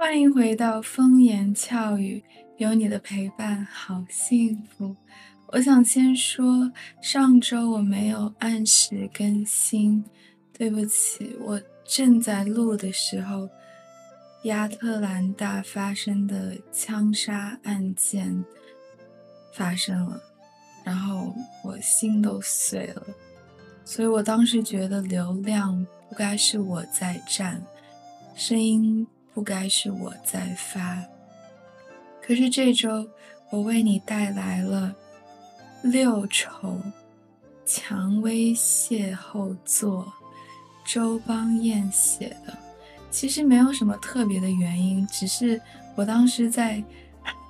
欢迎回到风言俏语，有你的陪伴，好幸福。我想先说，上周我没有按时更新，对不起。我正在录的时候，亚特兰大发生的枪杀案件发生了，然后我心都碎了。所以我当时觉得流量不该是我在占，声音。不该是我在发，可是这周我为你带来了六丑蔷薇邂逅作，周邦彦写的。其实没有什么特别的原因，只是我当时在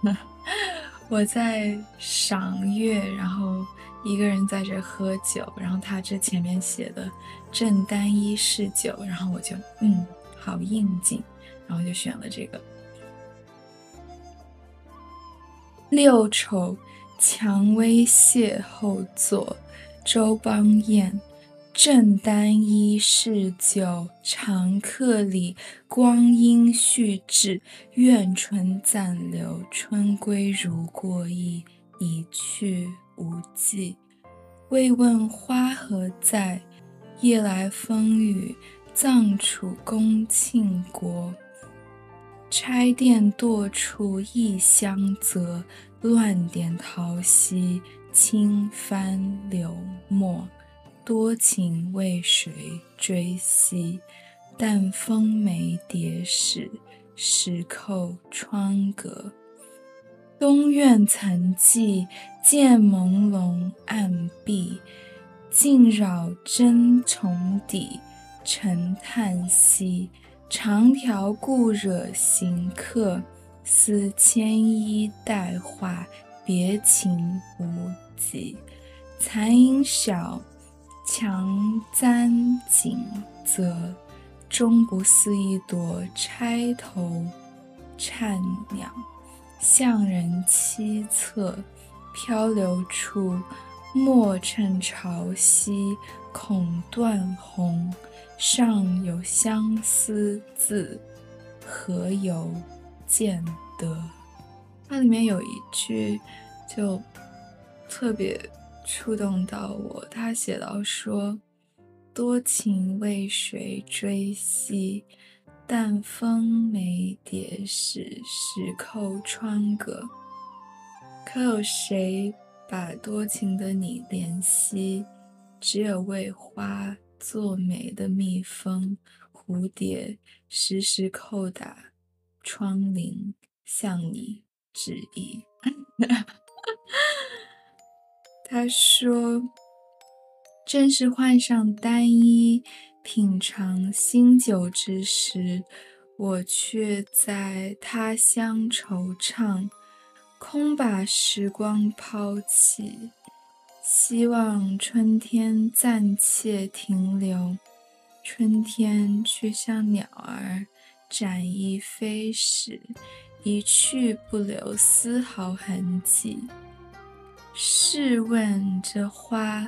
我在赏月，然后一个人在这喝酒，然后他这前面写的正单一是酒，然后我就嗯，好应景。然后就选了这个六丑蔷薇邂逅作，周邦彦。正单一是酒，长客里，光阴续至，愿春暂留，春归如过意，一去无迹。未问花何在，夜来风雨，葬楚宫庆国。钗殿堕处异香泽，乱点桃溪，轻翻流墨。多情为谁追惜？但风梅蝶使，石扣窗阁。东院曾记，渐朦胧暗闭，尽扰真重底，沉叹息。长条故惹行客，似牵衣带画，别情无几。残影小，强簪锦泽，终不似一朵钗头颤鸟。向人凄恻，漂流处，莫趁潮汐，恐断鸿。上有相思字，何由见得？它里面有一句就特别触动到我，他写到说：“多情为谁追惜？但风梅蝶使，石扣窗阁。可有谁把多情的你怜惜？只有为花。”做媒的蜜蜂，蝴蝶时时叩打窗棂，向你致意。他说：“正是换上单衣，品尝新酒之时，我却在他乡惆怅，空把时光抛弃。”希望春天暂且停留，春天却像鸟儿展翼飞时，一去不留丝毫痕迹。试问这花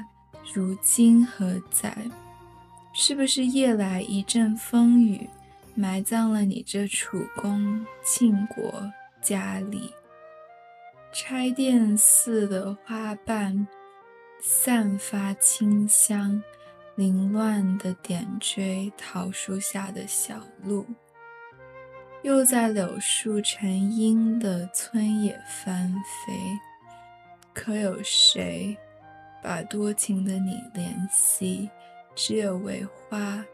如今何在？是不是夜来一阵风雨，埋葬了你这楚宫庆国家里？拆殿似的花瓣。散发清香，凌乱的点缀桃树下的小路，又在柳树成荫的村野翻飞。可有谁把多情的你怜惜？只有为花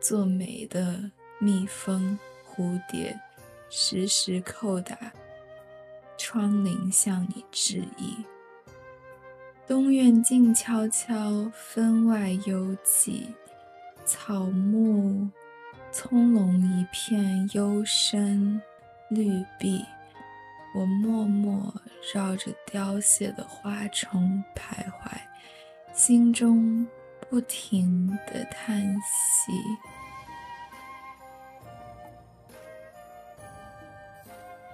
做媒的蜜蜂、蝴蝶，时时叩打窗棂，向你致意。东院静悄悄，分外幽寂。草木葱茏一片，幽深绿碧。我默默绕着凋谢的花丛徘徊，心中不停的叹息。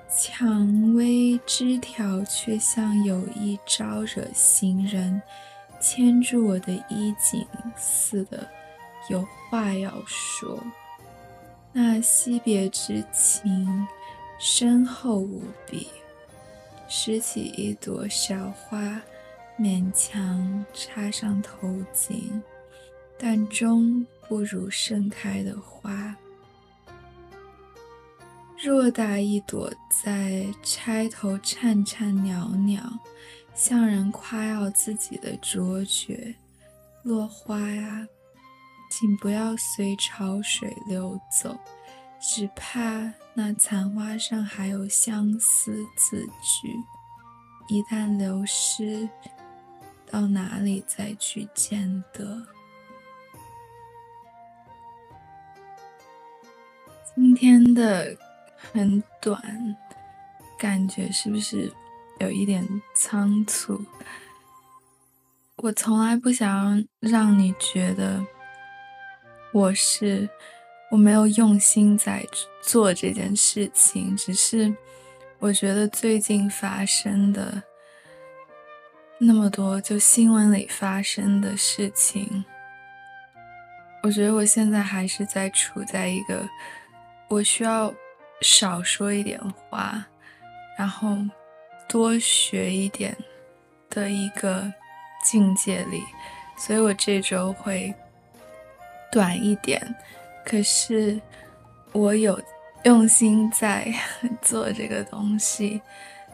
蔷薇枝条却像有意招惹行人，牵住我的衣襟似的，有话要说。那惜别之情，深厚无比。拾起一朵小花，勉强插上头颈，但终不如盛开的花。偌大一朵，在钗头颤颤袅袅，向人夸耀自己的卓绝。落花呀，请不要随潮水流走。只怕那残花上还有相思字句，一旦流失，到哪里再去见得？今天的很短，感觉是不是有一点仓促？我从来不想让你觉得我是。我没有用心在做这件事情，只是我觉得最近发生的那么多，就新闻里发生的事情，我觉得我现在还是在处在一个我需要少说一点话，然后多学一点的一个境界里，所以我这周会短一点。可是，我有用心在 做这个东西，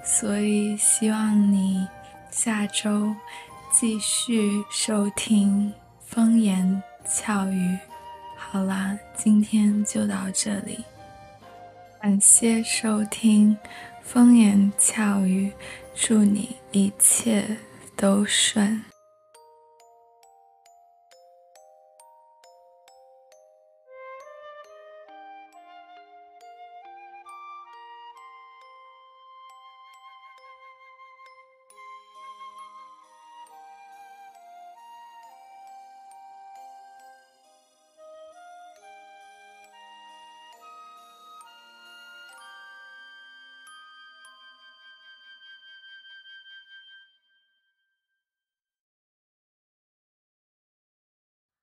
所以希望你下周继续收听风言俏语。好啦，今天就到这里，感谢收听风言巧语，祝你一切都顺。